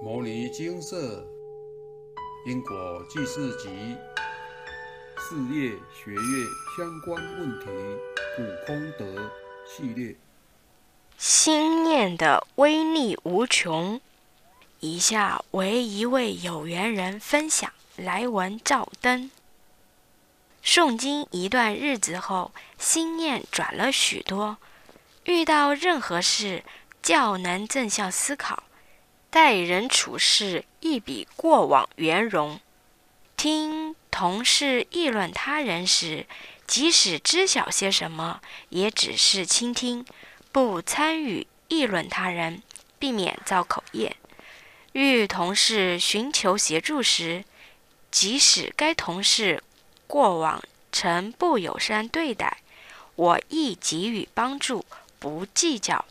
《摩尼金色因果记事集》事业学业相关问题普空德系列。心念的威力无穷。以下为一位有缘人分享来文照灯。诵经一段日子后，心念转了许多，遇到任何事较能正向思考。待人处事一比过往圆融。听同事议论他人时，即使知晓些什么，也只是倾听，不参与议论他人，避免造口业。遇同事寻求协助时，即使该同事过往曾不友善对待，我亦给予帮助，不计较。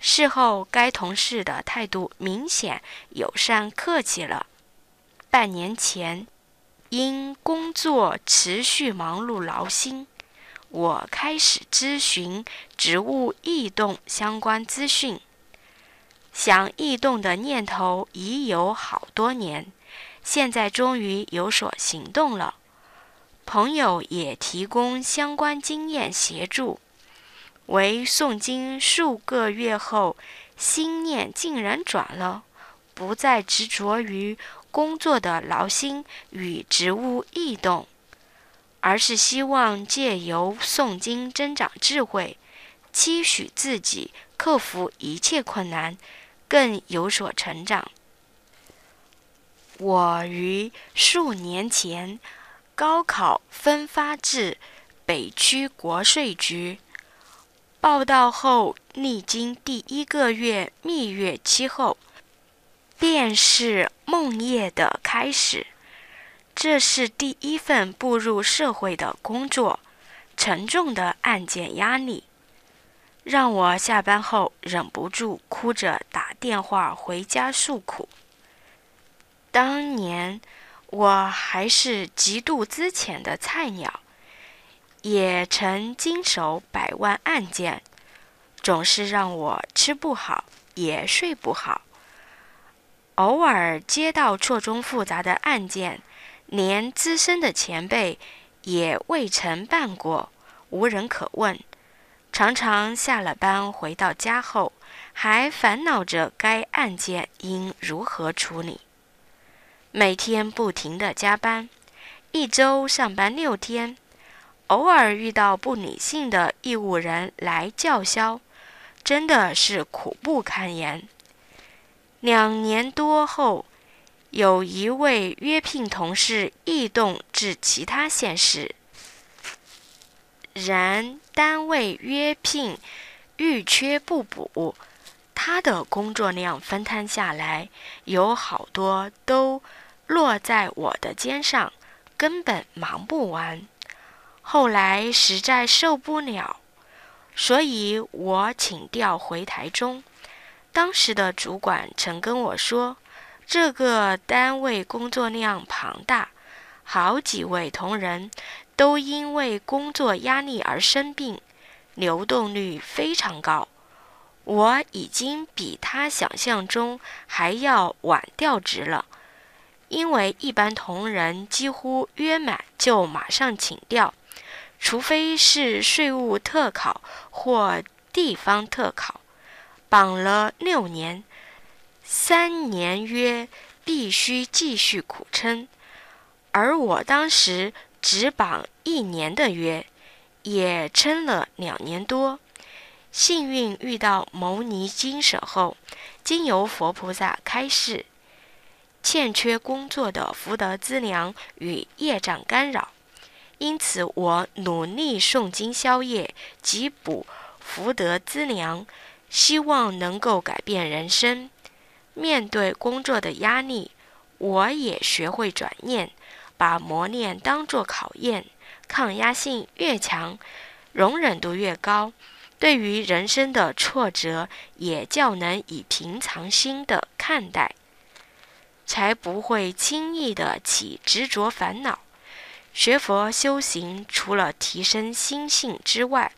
事后，该同事的态度明显友善客气了。半年前，因工作持续忙碌劳心，我开始咨询职务异动相关资讯。想异动的念头已有好多年，现在终于有所行动了。朋友也提供相关经验协助。为诵经数个月后，心念竟然转了，不再执着于工作的劳心与职务异动，而是希望借由诵经增长智慧，期许自己克服一切困难，更有所成长。我于数年前高考分发至北区国税局。报道后，历经第一个月蜜月期后，便是梦夜的开始。这是第一份步入社会的工作，沉重的案件压力，让我下班后忍不住哭着打电话回家诉苦。当年我还是极度资浅的菜鸟。也曾经手百万案件，总是让我吃不好，也睡不好。偶尔接到错综复杂的案件，连资深的前辈也未曾办过，无人可问。常常下了班回到家后，还烦恼着该案件应如何处理。每天不停的加班，一周上班六天。偶尔遇到不理性的义务人来叫嚣，真的是苦不堪言。两年多后，有一位约聘同事异动至其他县市，然单位约聘欲缺不补，他的工作量分摊下来，有好多都落在我的肩上，根本忙不完。后来实在受不了，所以我请调回台中。当时的主管曾跟我说，这个单位工作量庞大，好几位同仁都因为工作压力而生病，流动率非常高。我已经比他想象中还要晚调职了，因为一般同仁几乎约满就马上请调。除非是税务特考或地方特考，绑了六年，三年约必须继续苦撑。而我当时只绑一年的约，也撑了两年多。幸运遇到牟尼金舍后，经由佛菩萨开示，欠缺工作的福德资粮与业障干扰。因此，我努力诵经消业，及补福德资粮，希望能够改变人生。面对工作的压力，我也学会转念，把磨练当作考验，抗压性越强，容忍度越高，对于人生的挫折也较能以平常心的看待，才不会轻易的起执着烦恼。学佛修行，除了提升心性之外，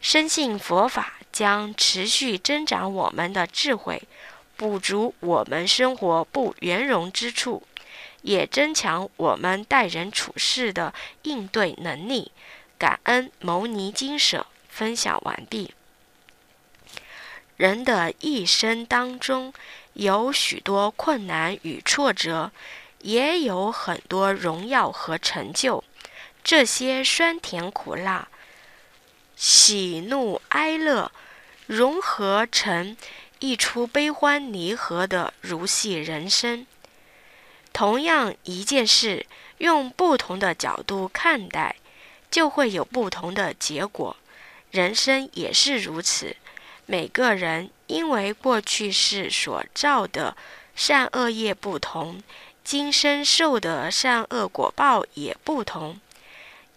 深信佛法将持续增长我们的智慧，补足我们生活不圆融之处，也增强我们待人处事的应对能力。感恩牟尼精舍分享完毕。人的一生当中，有许多困难与挫折，也有很多荣耀和成就。这些酸甜苦辣、喜怒哀乐，融合成一出悲欢离合的如戏人生。同样一件事，用不同的角度看待，就会有不同的结果。人生也是如此。每个人因为过去世所造的善恶业不同，今生受的善恶果报也不同。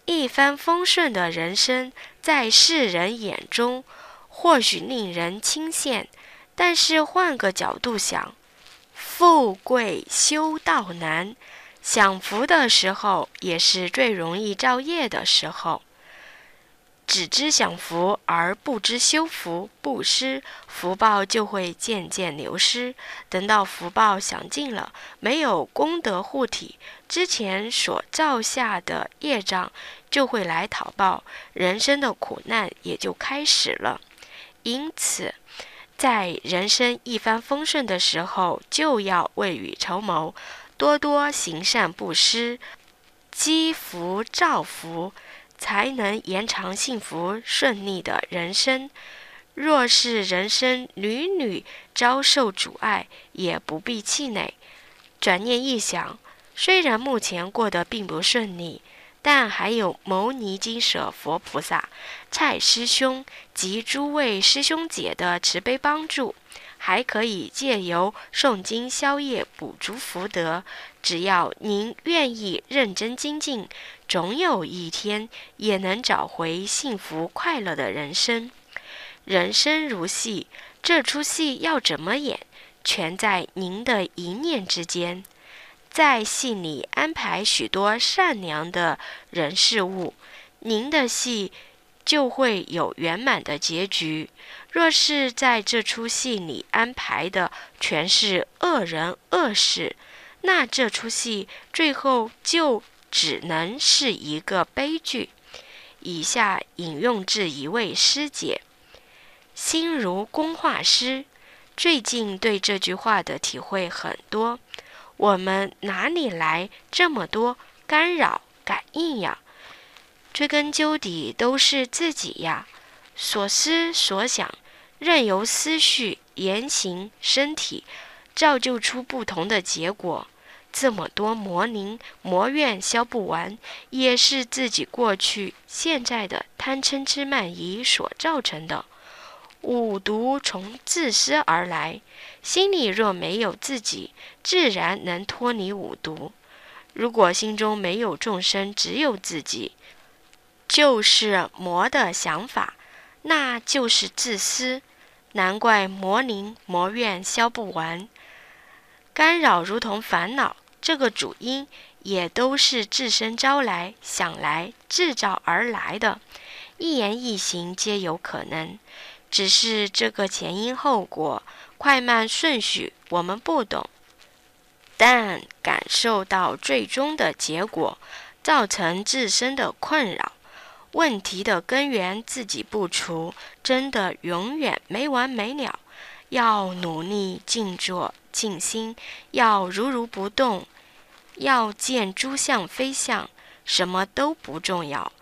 一帆风顺的人生，在世人眼中或许令人倾羡，但是换个角度想，富贵修道难，享福的时候也是最容易造业的时候。只知享福而不知修福，不施福报就会渐渐流失。等到福报享尽了，没有功德护体，之前所造下的业障就会来讨报，人生的苦难也就开始了。因此，在人生一帆风顺的时候，就要未雨绸缪，多多行善布施，积福造福。才能延长幸福顺利的人生。若是人生屡屡遭受阻碍，也不必气馁。转念一想，虽然目前过得并不顺利，但还有牟尼金舍佛菩萨、蔡师兄及诸位师兄姐的慈悲帮助。还可以借由诵经消业，补足福德。只要您愿意认真精进，总有一天也能找回幸福快乐的人生。人生如戏，这出戏要怎么演，全在您的一念之间。在戏里安排许多善良的人事物，您的戏就会有圆满的结局。若是在这出戏里安排的全是恶人恶事，那这出戏最后就只能是一个悲剧。以下引用自一位师姐：“心如工画师。”最近对这句话的体会很多。我们哪里来这么多干扰感应呀？追根究底都是自己呀。所思所想，任由思绪、言行、身体，造就出不同的结果。这么多魔灵魔怨消不完，也是自己过去、现在的贪嗔痴慢疑所造成的。五毒从自私而来，心里若没有自己，自然能脱离五毒。如果心中没有众生，只有自己，就是魔的想法。那就是自私，难怪魔灵魔怨消不完，干扰如同烦恼，这个主因也都是自身招来、想来、制造而来的，一言一行皆有可能，只是这个前因后果、快慢顺序我们不懂，但感受到最终的结果，造成自身的困扰。问题的根源自己不除，真的永远没完没了。要努力静坐静心，要如如不动，要见诸相非相，什么都不重要。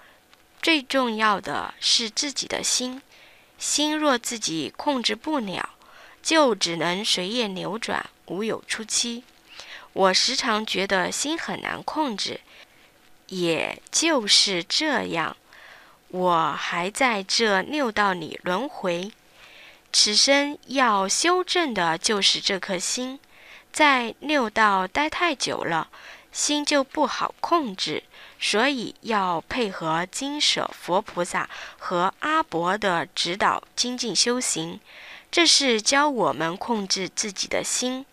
最重要的是自己的心。心若自己控制不了，就只能随业流转，无有出期。我时常觉得心很难控制，也就是这样。我还在这六道里轮回，此生要修正的就是这颗心，在六道待太久了，心就不好控制，所以要配合金舍佛菩萨和阿伯的指导精进修行，这是教我们控制自己的心，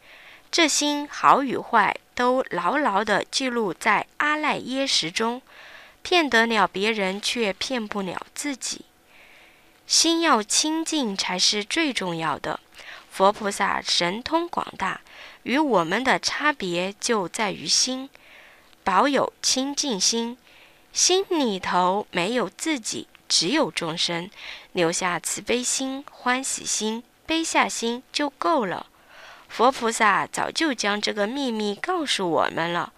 这心好与坏都牢牢地记录在阿赖耶识中。骗得了别人，却骗不了自己。心要清净才是最重要的。佛菩萨神通广大，与我们的差别就在于心，保有清净心，心里头没有自己，只有众生，留下慈悲心、欢喜心、悲下心就够了。佛菩萨早就将这个秘密告诉我们了，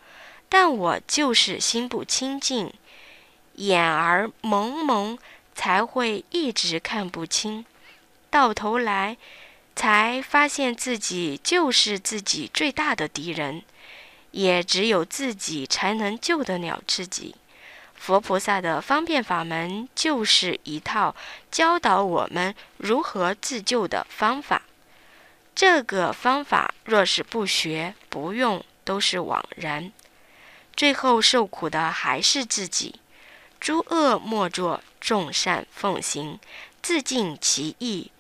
但我就是心不清净，眼儿蒙蒙，才会一直看不清，到头来才发现自己就是自己最大的敌人，也只有自己才能救得了自己。佛菩萨的方便法门就是一套教导我们如何自救的方法。这个方法若是不学不用，都是枉然，最后受苦的还是自己。诸恶莫作，众善奉行，自尽其意，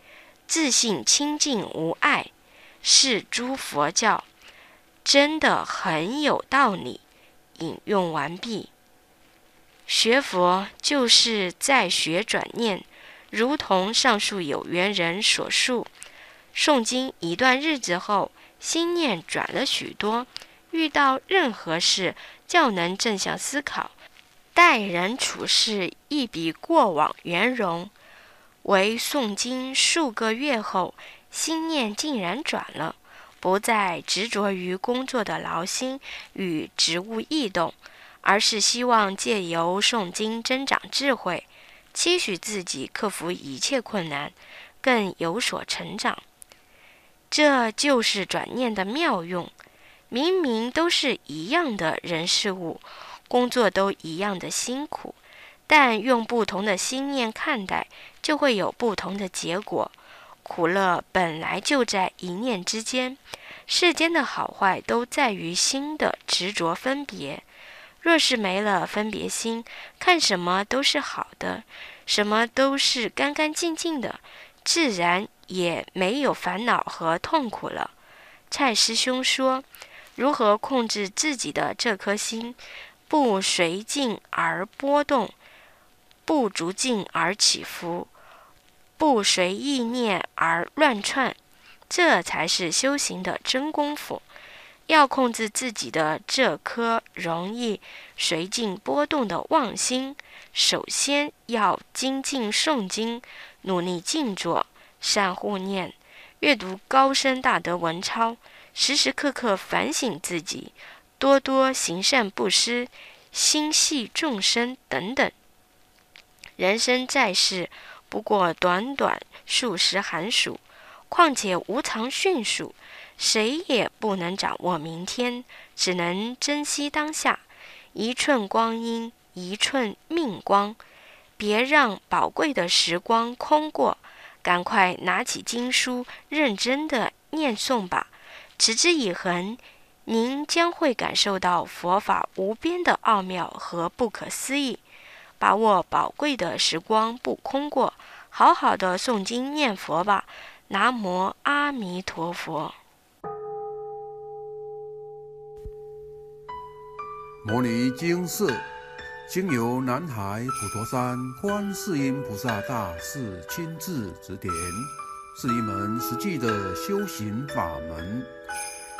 自信清净无碍，是诸佛教，真的很有道理。引用完毕。学佛就是在学转念，如同上述有缘人所述。诵经一段日子后，心念转了许多，遇到任何事较能正向思考，待人处事亦比过往圆融。为诵经数个月后，心念竟然转了，不再执着于工作的劳心与职务异动，而是希望借由诵经增长智慧，期许自己克服一切困难，更有所成长。这就是转念的妙用。明明都是一样的人事物，工作都一样的辛苦，但用不同的心念看待，就会有不同的结果。苦乐本来就在一念之间，世间的好坏都在于心的执着分别。若是没了分别心，看什么都是好的，什么都是干干净净的，自然。也没有烦恼和痛苦了。蔡师兄说：“如何控制自己的这颗心，不随境而波动，不逐境而起伏，不随意念而乱窜，这才是修行的真功夫。要控制自己的这颗容易随境波动的妄心，首先要精进诵经，努力静坐。”善护念，阅读高深大德文抄，时时刻刻反省自己，多多行善布施，心系众生等等。人生在世，不过短短数十寒暑，况且无常迅速，谁也不能掌握明天，只能珍惜当下，一寸光阴一寸命光，别让宝贵的时光空过。赶快拿起经书，认真的念诵吧，持之以恒，您将会感受到佛法无边的奥妙和不可思议。把握宝贵的时光不空过，好好的诵经念佛吧。南无阿弥陀佛。摩尼经寺。经由南海普陀山观世音菩萨大士亲自指点，是一门实际的修行法门，